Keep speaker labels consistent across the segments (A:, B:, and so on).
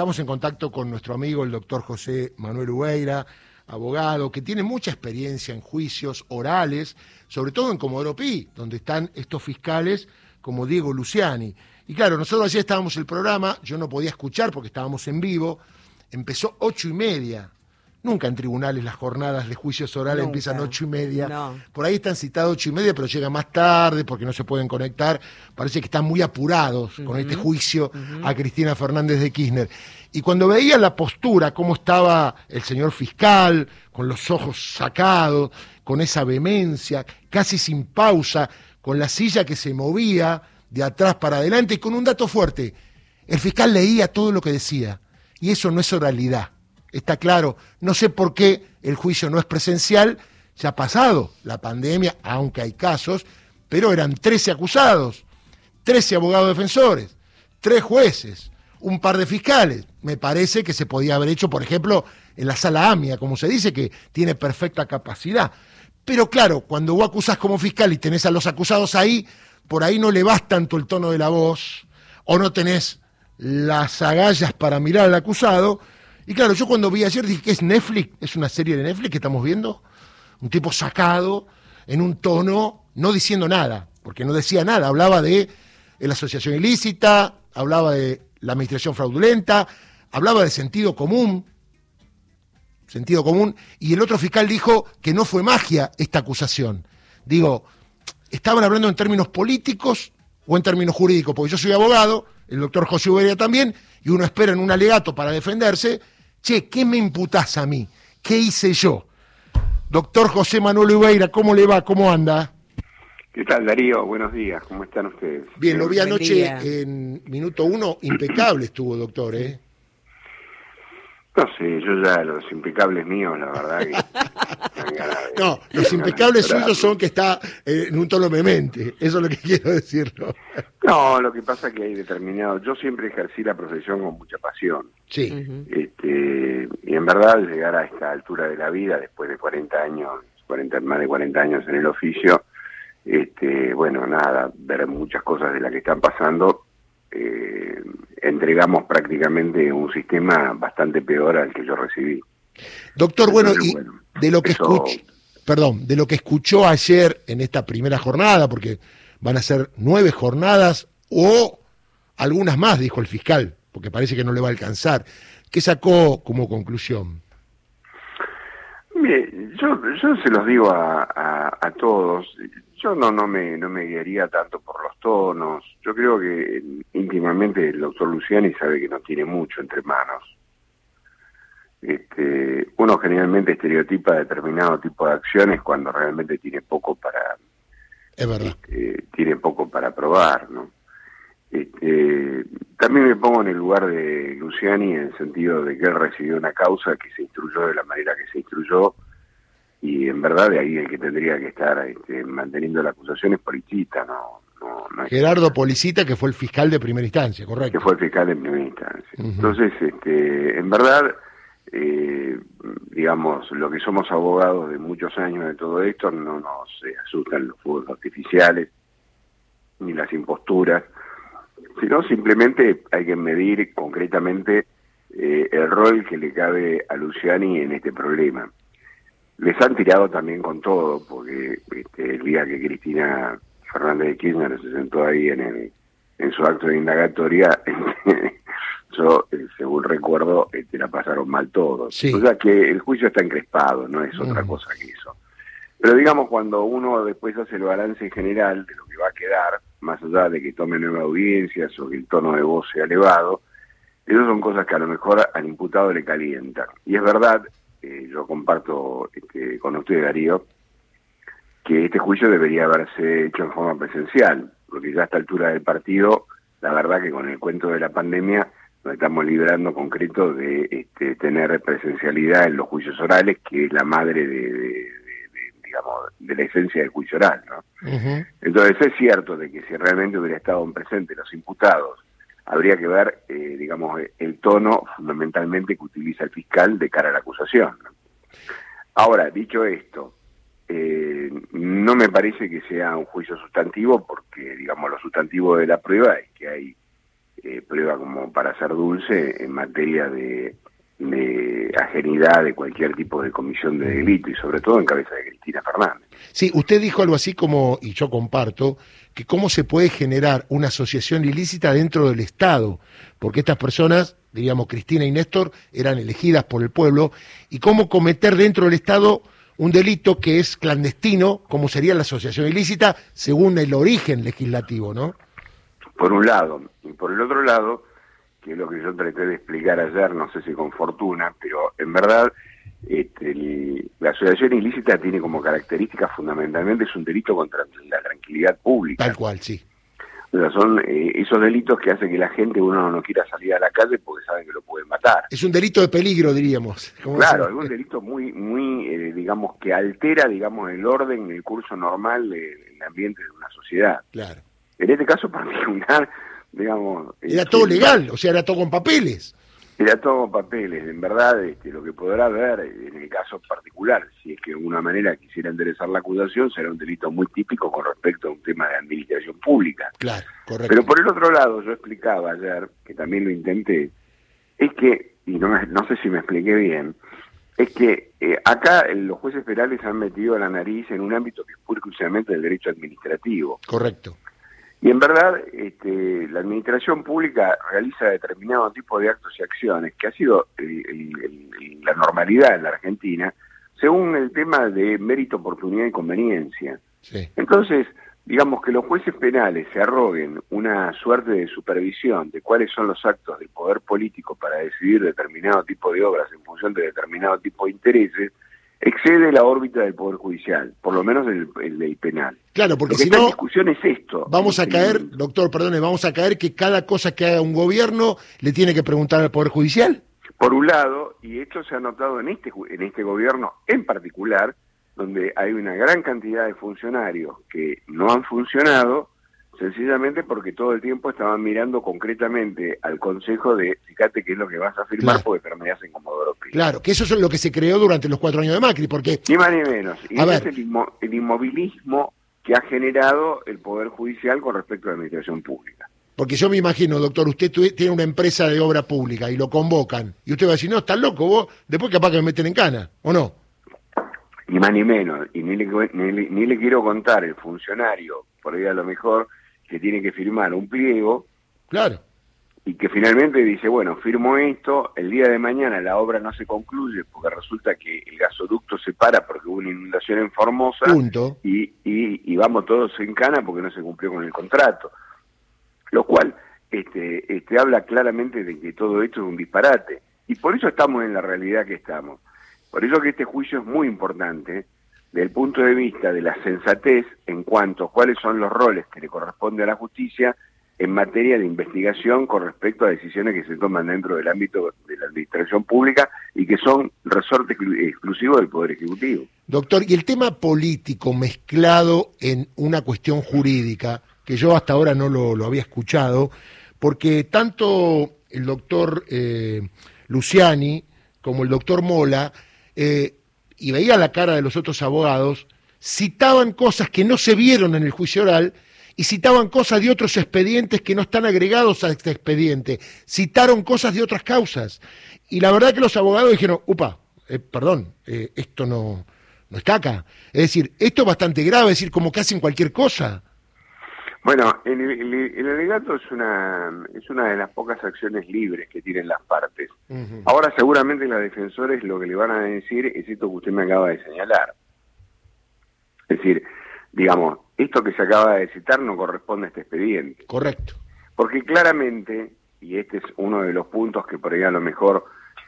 A: estamos en contacto con nuestro amigo el doctor José Manuel Ubeira, abogado, que tiene mucha experiencia en juicios orales, sobre todo en Comodoro Pi, donde están estos fiscales como Diego Luciani. Y claro, nosotros ayer estábamos el programa, yo no podía escuchar porque estábamos en vivo, empezó ocho y media Nunca en tribunales las jornadas de juicios orales empiezan ocho y media. Por ahí están citados ocho y media, pero llegan más tarde porque no se pueden conectar. Parece que están muy apurados con este juicio a Cristina Fernández de Kirchner. Y cuando veía la postura, cómo estaba el señor fiscal, con los ojos sacados, con esa vehemencia, casi sin pausa, con la silla que se movía de atrás para adelante y con un dato fuerte. El fiscal leía todo lo que decía. Y eso no es oralidad está claro. No sé por qué el juicio no es presencial, ya ha pasado la pandemia, aunque hay casos, pero eran 13 acusados, 13 abogados defensores, 3 jueces, un par de fiscales. Me parece que se podía haber hecho, por ejemplo, en la sala AMIA, como se dice, que tiene perfecta capacidad. Pero claro, cuando vos acusás como fiscal y tenés a los acusados ahí, por ahí no le vas tanto el tono de la voz, o no tenés las agallas para mirar al acusado, y claro, yo cuando vi ayer dije que es Netflix, es una serie de Netflix que estamos viendo. Un tipo sacado en un tono, no diciendo nada, porque no decía nada, hablaba de la asociación ilícita, hablaba de la administración fraudulenta, hablaba de sentido común, sentido común, y el otro fiscal dijo que no fue magia esta acusación. Digo, estaban hablando en términos políticos o en términos jurídicos, porque yo soy abogado, el doctor José Uberia también, y uno espera en un alegato para defenderse, che, ¿qué me imputás a mí? ¿Qué hice yo? Doctor José Manuel Ubeira, ¿cómo le va? ¿Cómo anda?
B: ¿Qué tal, Darío? Buenos días, ¿cómo están ustedes?
A: Bien, lo vi anoche en minuto uno, impecable estuvo, doctor, ¿eh?
B: No sé, yo ya los impecables míos, la verdad que...
A: no, los impecables suyos son que está eh, en un tono vehemente, eso es lo que quiero decirlo.
B: No, lo que pasa es que hay determinados... Yo siempre ejercí la profesión con mucha pasión.
A: Sí.
B: este, y en verdad llegar a esta altura de la vida, después de 40 años, 40, más de 40 años en el oficio, este, bueno, nada, ver muchas cosas de las que están pasando, eh, entregamos prácticamente un sistema bastante peor al que yo recibí.
A: Doctor, bueno, y de lo que escucho, perdón, de lo que escuchó ayer en esta primera jornada, porque van a ser nueve jornadas o algunas más, dijo el fiscal, porque parece que no le va a alcanzar. ¿Qué sacó como conclusión?
B: Mire, yo, yo se los digo a, a todos, yo no, no, me, no me guiaría tanto por los tonos. Yo creo que íntimamente el doctor Luciani sabe que no tiene mucho entre manos. Este, uno generalmente estereotipa determinado tipo de acciones cuando realmente tiene poco para
A: es verdad.
B: Este, tiene poco para probar, ¿no? Este, también me pongo en el lugar de Luciani en el sentido de que él recibió una causa que se instruyó de la manera que se instruyó y en verdad de ahí el que tendría que estar este, manteniendo la acusación es Policita, no, no,
A: Gerardo Policita, que fue el fiscal de primera instancia, correcto.
B: Que fue el fiscal de primera instancia. Entonces, este, en verdad, eh, digamos, lo que somos abogados de muchos años de todo esto, no nos eh, asustan los fuegos artificiales ni las imposturas, sino simplemente hay que medir concretamente eh, el rol que le cabe a Luciani en este problema les han tirado también con todo, porque este, el día que Cristina Fernández de Kirchner se sentó ahí en, el, en su acto de indagatoria, yo, eh, según recuerdo, este, la pasaron mal todos. O sea que el juicio está encrespado, no es otra cosa que eso. Pero digamos, cuando uno después hace el balance general de lo que va a quedar, más allá de que tome nuevas audiencias o que el tono de voz sea elevado, esas son cosas que a lo mejor al imputado le calientan. Y es verdad eh, yo comparto este, con usted, Darío, que este juicio debería haberse hecho en forma presencial, porque ya a esta altura del partido, la verdad que con el cuento de la pandemia nos estamos librando concreto de este, tener presencialidad en los juicios orales, que es la madre de, digamos, de la esencia del juicio oral, ¿no? Entonces es cierto de que si realmente hubiera estado en presente los imputados habría que ver, eh, digamos, el tono fundamentalmente que utiliza el fiscal de cara a la acusación. Ahora, dicho esto, eh, no me parece que sea un juicio sustantivo porque, digamos, lo sustantivo de la prueba es que hay eh, prueba como para ser dulce en materia de, de ajenidad de cualquier tipo de comisión de delito y sobre todo en cabeza de Cristina Fernández.
A: Sí, usted dijo algo así como, y yo comparto, que cómo se puede generar una asociación ilícita dentro del Estado, porque estas personas, diríamos Cristina y Néstor, eran elegidas por el pueblo, y cómo cometer dentro del Estado un delito que es clandestino, como sería la asociación ilícita, según el origen legislativo, ¿no?
B: Por un lado, y por el otro lado, que es lo que yo traté de explicar ayer, no sé si con fortuna, pero en verdad este, la asociación ilícita tiene como característica fundamentalmente es un delito contra la tranquilidad pública.
A: Tal cual, sí.
B: O sea, son eh, esos delitos que hacen que la gente, uno no quiera salir a la calle porque saben que lo pueden matar.
A: Es un delito de peligro, diríamos.
B: Claro, es un delito muy, muy, eh, digamos, que altera, digamos, el orden, el curso normal del ambiente de una sociedad.
A: Claro.
B: En este caso particular, digamos...
A: Era todo legal, o sea, era todo con papeles.
B: Era todo con papeles, en verdad, este, lo que podrá ver en el caso particular, si es que de alguna manera quisiera enderezar la acusación, será un delito muy típico con respecto a un tema de administración pública.
A: Claro, correcto.
B: Pero por el otro lado, yo explicaba ayer, que también lo intenté, es que, y no, no sé si me expliqué bien, es que eh, acá los jueces federales han metido la nariz en un ámbito que es pura exclusivamente del derecho administrativo.
A: Correcto.
B: Y en verdad, este, la administración pública realiza determinado tipo de actos y acciones, que ha sido la normalidad en la Argentina, según el tema de mérito, oportunidad y conveniencia. Entonces, digamos que los jueces penales se arroguen una suerte de supervisión de cuáles son los actos del poder político para decidir determinado tipo de obras en función de determinado tipo de intereses, excede la órbita del Poder Judicial, por lo menos el, el, penal.
A: Claro, porque si no,
B: discusión es esto.
A: Vamos a caer, doctor, perdone, vamos a caer que cada cosa que haga un gobierno le tiene que preguntar al Poder Judicial.
B: Por un lado, y esto se ha notado en este, en este gobierno en particular, donde hay una gran cantidad de funcionarios que no han funcionado, sencillamente porque todo el tiempo estaban mirando concretamente al Consejo de, fíjate qué es lo que vas a firmar porque permanece en Comodoro Pi.
A: Claro, que eso es lo que se creó durante los cuatro años de Macri, porque...
B: Ni más ni menos. Y es el, el inmovilismo que ha generado el Poder Judicial con respecto a la administración pública.
A: Porque yo me imagino, doctor, usted tiene una empresa de obra pública y lo convocan, y usted va a decir, no, estás loco vos, después capaz que me meten en cana, ¿o no?
B: Ni más ni menos, y ni le, ni, ni le quiero contar el funcionario, por ahí a lo mejor, que tiene que firmar un pliego.
A: Claro.
B: Y que finalmente dice, bueno, firmo esto, el día de mañana la obra no se concluye porque resulta que el gasoducto se para porque hubo una inundación en Formosa.
A: Punto.
B: Y, y, vamos todos en cana porque no se cumplió con el contrato. Lo cual este, este, habla claramente de que todo esto es un disparate. Y por eso estamos en la realidad que estamos. Por eso que este juicio es muy importante desde el punto de vista de la sensatez en cuanto a cuáles son los roles que le corresponde a la justicia en materia de investigación con respecto a decisiones que se toman dentro del ámbito de la administración pública y que son resorte exclusivo del Poder Ejecutivo.
A: Doctor, y el tema político mezclado en una cuestión jurídica, que yo hasta ahora no lo, había escuchado, porque tanto el doctor eh, Luciani como el doctor Mola eh, y veía la cara de los otros abogados, citaban cosas que no se vieron en el juicio oral y citaban cosas de otros expedientes que no están agregados a este expediente, citaron cosas de otras causas. Y la verdad que los abogados dijeron, upa, eh, perdón, eh, esto no, no está acá. Es decir, esto es bastante grave, es decir, como que hacen cualquier cosa.
B: Bueno, el, el, alegato es una, es una de las pocas acciones libres que tienen las partes. Ahora seguramente los defensores lo que le van a decir es esto que usted me acaba de señalar. Es decir, digamos, esto que se acaba de citar no corresponde a este expediente.
A: Correcto.
B: Porque claramente, y este es uno de los puntos que por ahí a lo mejor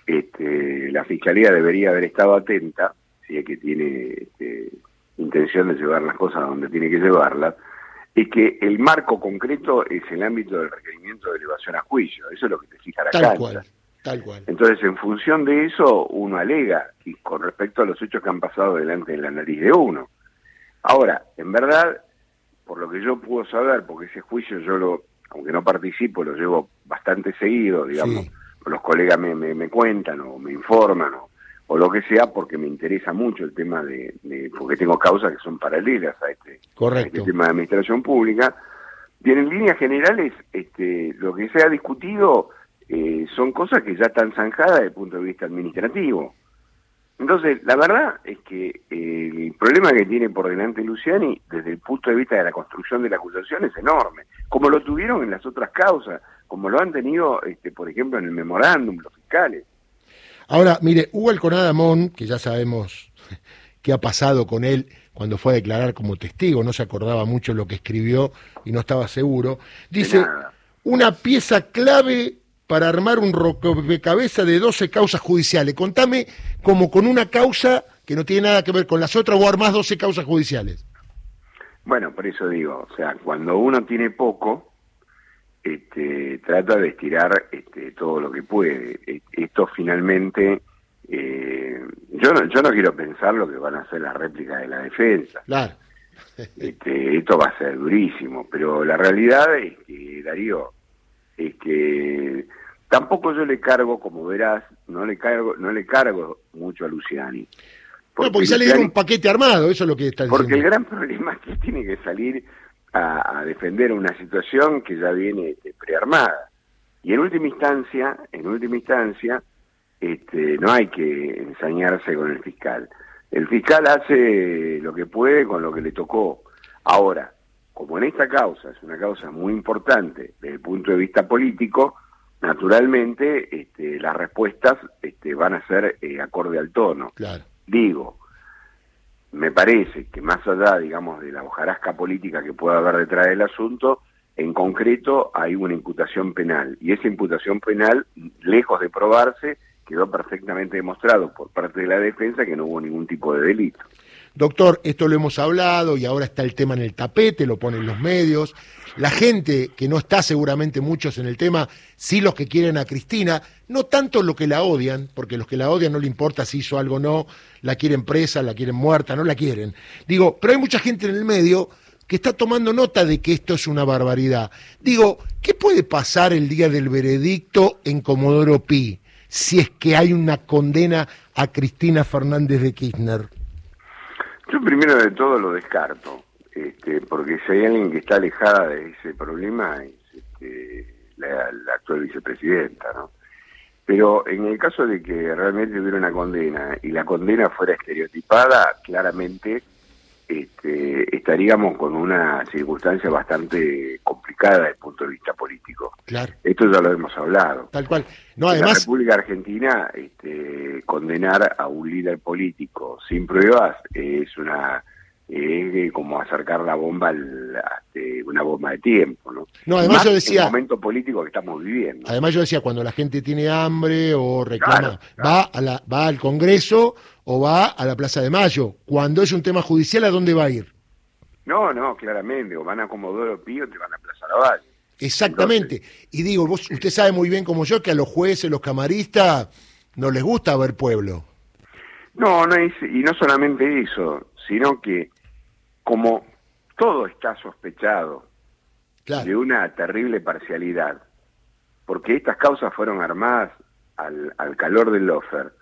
B: este, la Fiscalía debería haber estado atenta, si es que tiene este, intención de llevar las cosas donde tiene que llevarlas, es que el marco concreto es el ámbito del requerimiento de elevación a juicio. Eso es lo que te fija la
A: tal Cual, tal cual.
B: Entonces, en función de eso, uno alega y con respecto a los hechos que han pasado delante de la nariz de uno. Ahora, en verdad, por lo que yo puedo saber, porque ese juicio yo lo, aunque no participo, lo llevo bastante seguido, digamos, los colegas me, me, me cuentan o me informan o o lo que sea, porque me interesa mucho el tema de, porque tengo causas que son paralelas a este,
A: este
B: tema de administración pública. Bien, en líneas generales, este, lo que se ha discutido eh, son cosas que ya están zanjadas desde el punto de vista administrativo. Entonces, la verdad es que eh, el problema que tiene por delante Luciani, desde el punto de vista de la construcción de la acusación, es enorme, como lo tuvieron en las otras causas, como lo han tenido, este, por ejemplo, en el memorándum, los fiscales.
A: Ahora, mire, Hugo Alconada que ya sabemos qué ha pasado con él cuando fue a declarar como testigo, no se acordaba mucho lo que escribió y no estaba seguro, dice, una pieza clave para armar un rompecabezas de 12 causas judiciales. Contame como con una causa que no tiene nada que ver con las otras o armás 12 causas judiciales.
B: Bueno, por eso digo, o sea, cuando uno tiene poco, este, trata de estirar este, todo lo que puede. E, esto finalmente, eh, yo, no, yo no quiero pensar lo que van a hacer las réplicas de la defensa.
A: Claro.
B: Este, esto va a ser durísimo, pero la realidad es que, Darío, es que Tampoco yo le cargo, como verás, no le cargo, no le cargo mucho a Luciani.
A: Porque, porque ya le dieron un paquete armado, eso es lo que está
B: diciendo. Porque el gran problema es que tiene que salir a, defender una situación que ya viene este, prearmada. Y en última instancia, en última instancia, este, no hay que ensañarse con el fiscal. El fiscal hace lo que puede con lo que le tocó. Ahora, como en esta causa es una causa muy importante desde el punto de vista político, naturalmente este, las respuestas este, van a ser eh, acorde al tono.
A: Claro.
B: Digo, me parece que más allá, digamos, de la hojarasca política que pueda haber detrás del asunto, en concreto hay una imputación penal y esa imputación penal, lejos de probarse, quedó perfectamente demostrado por parte de la defensa que no hubo ningún tipo de delito.
A: Doctor, esto lo hemos hablado y ahora está el tema en el tapete, lo ponen los medios. La gente que no está seguramente muchos en el tema, sí los que quieren a Cristina, no tanto los que la odian, porque los que la odian no le importa si hizo algo o no, la quieren presa, la quieren muerta, no la quieren. Digo, pero hay mucha gente en el medio que está tomando nota de que esto es una barbaridad. Digo, ¿qué puede pasar el día del veredicto en Comodoro Pi si es que hay una condena a Cristina Fernández de Kirchner?
B: Yo primero de todo lo descarto, este, porque si hay alguien que está alejada de ese problema es este, la, actual vicepresidenta, ¿no? Pero en el caso de que realmente hubiera una condena y la condena fuera estereotipada, claramente este, estaríamos con una circunstancia bastante complicada desde el punto de vista político.
A: Claro.
B: Esto ya lo hemos hablado.
A: Tal cual. No,
B: además... La República Argentina, este, condenar a un líder político sin pruebas es una es como acercar la bomba al, este, una bomba de tiempo, ¿no?
A: No, además yo decía...
B: El momento político que estamos viviendo.
A: Además yo decía, cuando la gente tiene hambre o reclama, va a la, va al Congreso o va a la Plaza de Mayo. Cuando es un tema judicial, ¿a dónde va a ir?
B: No, no, claramente, o van a Comodoro Pío o te van a Plaza Lavalle.
A: Exactamente. y digo, vos, usted sabe muy bien como yo que a los jueces, los camaristas, no les gusta ver pueblo.
B: No, no es, y no solamente eso, sino que como todo está sospechado de una terrible parcialidad, porque estas causas fueron armadas al, al calor del lofer,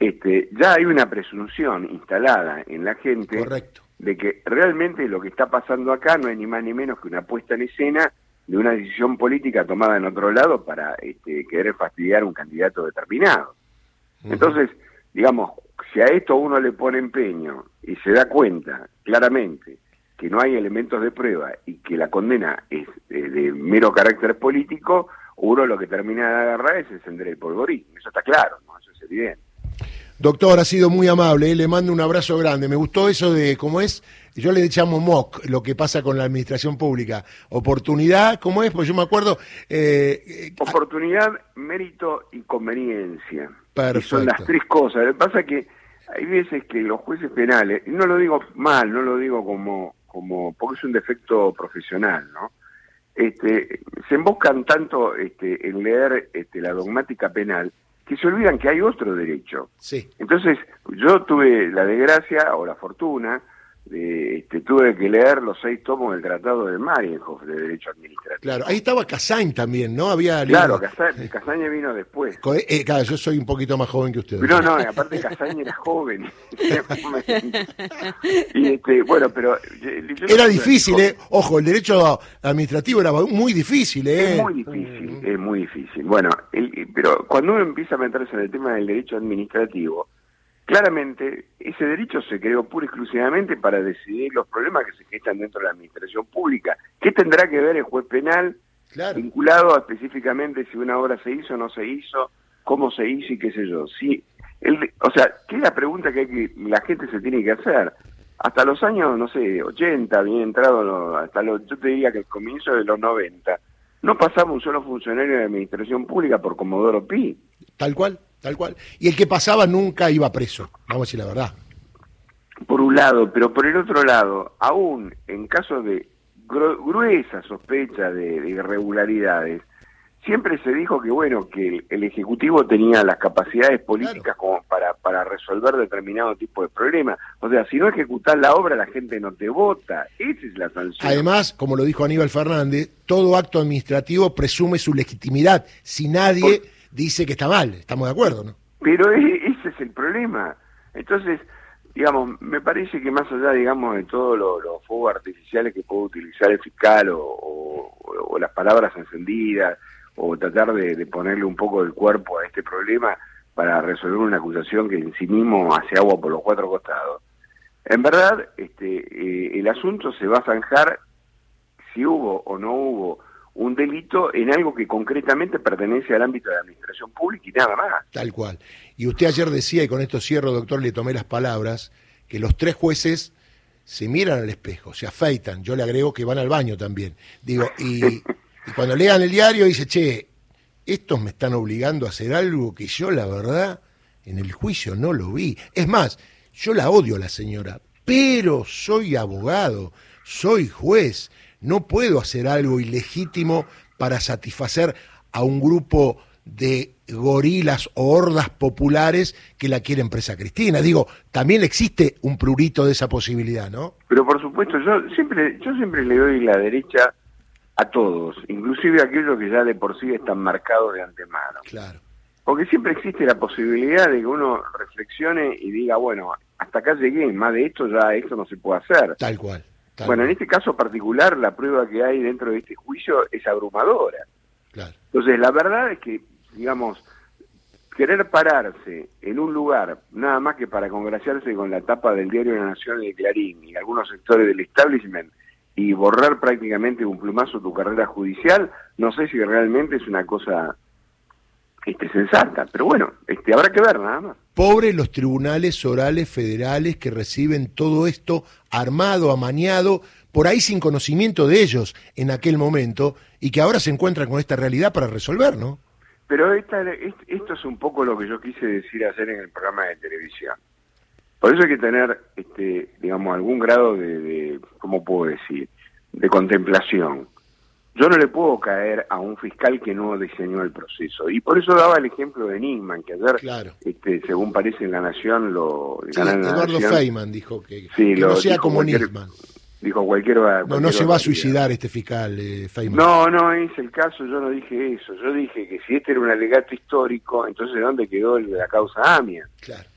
B: este, ya hay una presunción instalada en la gente de que realmente lo que está pasando acá no es ni más ni menos que una puesta en escena de una decisión política tomada en otro lado para este, querer fastidiar un candidato determinado. Entonces, digamos, si a esto uno le pone empeño y se da cuenta claramente que no hay elementos de prueba y que la condena es de mero carácter político, uno lo que termina de agarrar es encender el polvorín. Eso está claro, ¿no? eso es evidente.
A: Doctor, ha sido muy amable, ¿eh? le mando un abrazo grande. Me gustó eso de, ¿cómo es? Yo le llamo MOC, lo que pasa con la administración pública. Oportunidad, ¿cómo es? Pues yo me acuerdo...
B: Eh, eh Oportunidad, mérito y conveniencia.
A: Perfecto.
B: son las tres cosas. Lo que pasa es que hay veces que los jueces penales, y no lo digo mal, no lo digo como, como porque es un defecto profesional, ¿no? Este, se emboscan tanto este, en leer este, la dogmática penal que se olvidan que hay otro derecho.
A: Sí.
B: Entonces, yo tuve la desgracia o la fortuna este, tuve que leer los seis tomos del Tratado de Marienhof de Derecho Administrativo.
A: Claro, ahí estaba Casain también, ¿no? Había
B: Claro, Casain, vino después.
A: Eh, claro, yo soy un poquito más joven que usted.
B: No, no, aparte Casain era joven. y este, bueno, pero...
A: era difícil, ¿eh? Ojo, el derecho administrativo era muy difícil, ¿eh?
B: Es muy difícil, es muy difícil. Bueno, pero cuando uno empieza a meterse en el tema del derecho administrativo, Claramente, ese derecho se creó pura y exclusivamente para decidir los problemas que se gestan dentro de la administración pública. ¿Qué tendrá que ver el juez penal vinculado a específicamente si una obra se hizo o no se hizo, cómo se hizo y qué sé yo? Si el, o sea, ¿qué es la pregunta que, que la gente se tiene que hacer? Hasta los años, no sé, 80, bien entrado, hasta los, yo te diría que el comienzo de los 90, no pasaba un solo funcionario de administración pública por Comodoro Pi.
A: Tal cual. Tal cual. Y el que pasaba nunca iba preso, vamos a decir la verdad.
B: Por un lado, pero por el otro lado, aún en caso de gruesa sospecha de, irregularidades, siempre se dijo que bueno que el, ejecutivo tenía las capacidades políticas como para para resolver determinado tipo de problemas o sea si no ejecutas la obra la gente no te vota. Esa es la sanción.
A: Además como lo dijo Aníbal Fernández todo acto administrativo presume su legitimidad. Si nadie dice que está mal, estamos de acuerdo, ¿no?
B: Pero ese es el problema. Entonces, digamos, me parece que más allá, digamos, de todos los fuegos artificiales que puede utilizar el fiscal o, las palabras encendidas o tratar de, ponerle un poco del cuerpo a este problema para resolver una acusación que en sí mismo hace agua por los cuatro costados. En verdad, este, eh, el asunto se va a zanjar si hubo o no hubo un delito en algo que concretamente pertenece al ámbito de la administración pública y nada más.
A: Tal cual. Y usted ayer decía, y con esto cierro, doctor, le tomé las palabras, que los tres jueces se miran al espejo, se afeitan, yo le agrego que van al baño también. Digo, y, y cuando lean el diario dice, che, estos me están obligando a hacer algo que yo la verdad en el juicio no lo vi. Es más, yo la odio a la señora, pero soy abogado, soy juez, no puedo hacer algo ilegítimo para satisfacer a un grupo de gorilas o hordas populares que la quieren presa Cristina. Digo, también existe un prurito de esa posibilidad, ¿no?
B: Pero por supuesto, yo siempre, yo siempre le doy la derecha a todos, inclusive a aquellos que ya de por sí están marcados de antemano.
A: Claro.
B: Porque siempre existe la posibilidad de que uno reflexione y diga, bueno, hasta acá llegué, más de esto ya esto no se puede hacer.
A: Tal cual.
B: Bueno, en este caso particular, la prueba que hay dentro de este juicio es abrumadora. Entonces, la verdad es que, digamos, querer pararse en un lugar, nada más que para congraciarse con la tapa del diario de la Nación y de Clarín y algunos sectores del establishment y borrar prácticamente un plumazo tu carrera judicial, no sé si realmente es una cosa este, sensata. Pero bueno, este, habrá que ver nada más.
A: Pobres los tribunales orales federales que reciben todo esto armado, amañado, por ahí sin conocimiento de ellos en aquel momento y que ahora se encuentran con esta realidad para resolver, ¿no?
B: Pero esta, esto es un poco lo que yo quise decir hacer en el programa de televisión. Por eso hay que tener, este, digamos, algún grado de ¿cómo puedo decir?, de contemplación yo no le puedo caer a un fiscal que no diseñó el proceso. Y por eso daba el ejemplo de Nisman, que ayer, este, según parece en La Nación, lo...
A: Eduardo Feynman dijo que, no sea como Nisman.
B: Dijo cualquier,
A: No, no se va a suicidar este fiscal, eh, Feynman.
B: No, no es el caso, yo no dije eso. Yo dije que si este era un alegato histórico, entonces ¿dónde quedó el de la causa AMIA?
A: Claro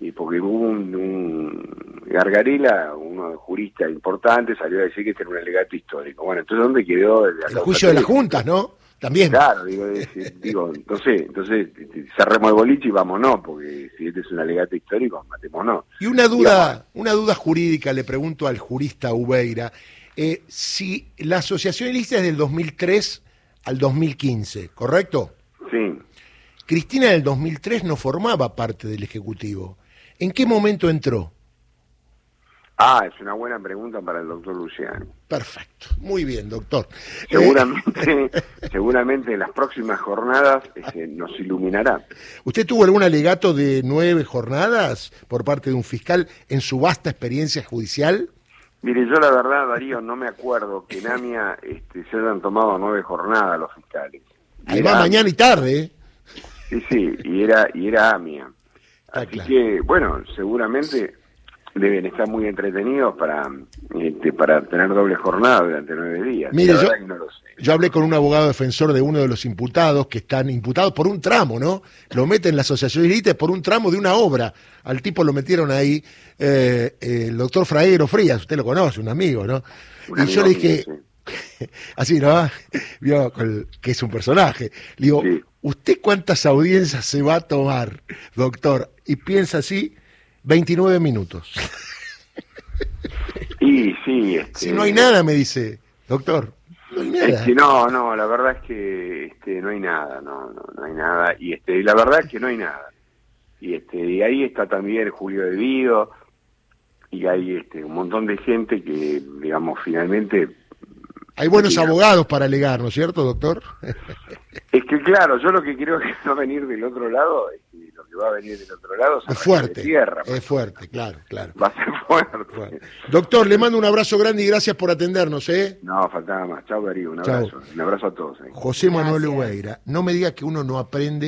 B: y porque hubo un, Gargarela, uno jurista importante, salió a decir que este era un alegato histórico. Bueno, entonces ¿dónde quedó
A: el, juicio de las juntas, no? También.
B: Claro, digo, digo entonces, entonces cerremos el boliche y vámonos, porque si este es un alegato histórico, matémonos.
A: Y una duda, una duda jurídica, le pregunto al jurista Ubeira, eh, si la asociación ilícita es del 2003 al 2015, ¿correcto?
B: Sí.
A: Cristina del 2003 no formaba parte del Ejecutivo. ¿En qué momento entró?
B: Ah, es una buena pregunta para el doctor Luciano.
A: Perfecto, muy bien, doctor.
B: Seguramente, seguramente en las próximas jornadas este, nos iluminará.
A: ¿Usted tuvo algún alegato de nueve jornadas por parte de un fiscal en su vasta experiencia judicial?
B: Mire, yo la verdad, Darío, no me acuerdo que en AMIA este, se hayan tomado nueve jornadas los fiscales.
A: Además, mañana y tarde. ¿eh?
B: Sí, sí, y era, y era AMIA. Así que, bueno, seguramente deben estar muy entretenidos para este, para tener doble jornada durante nueve días.
A: Mire, yo,
B: verdad que no lo sé.
A: yo hablé con un abogado defensor de uno de los imputados que están imputados por un tramo, ¿no? Lo meten en la asociación élite por un tramo de una obra. Al tipo lo metieron ahí, eh, el doctor Fraguero Frías, usted lo conoce, un amigo, ¿no?
B: Un
A: y
B: amigo
A: yo le
B: mío,
A: dije,
B: sí.
A: así, ¿no? Vio que es un personaje. Le digo,
B: Sí.
A: ¿usted cuántas audiencias se va a tomar, doctor? Y piensa así, 29 minutos.
B: Y sí, este,
A: Si no hay nada, me dice, doctor, no hay nada.
B: Este, no, no, la verdad es que este, no hay nada, no, no, no hay nada. Y este, la verdad es que no hay nada. Y este, y ahí está también Julio De Vido, y hay este, un montón de gente que, digamos, finalmente
A: Hay buenos
B: Sí,
A: abogados para alegar, ¿no es cierto, doctor?
B: Es que claro, yo lo que creo que va a venir del otro lado, es que lo que va a venir del otro lado
A: Es fuerte,
B: tierra,
A: es fuerte, claro, claro.
B: va a ser fuerte.
A: Bueno. Doctor, le mando un abrazo grande y gracias por atendernos, ¿eh?
B: No, faltaba más. Chao, Darío, un abrazo. Un abrazo a todos. eh.
A: José Manuel. Ubeira, no me diga que uno no aprende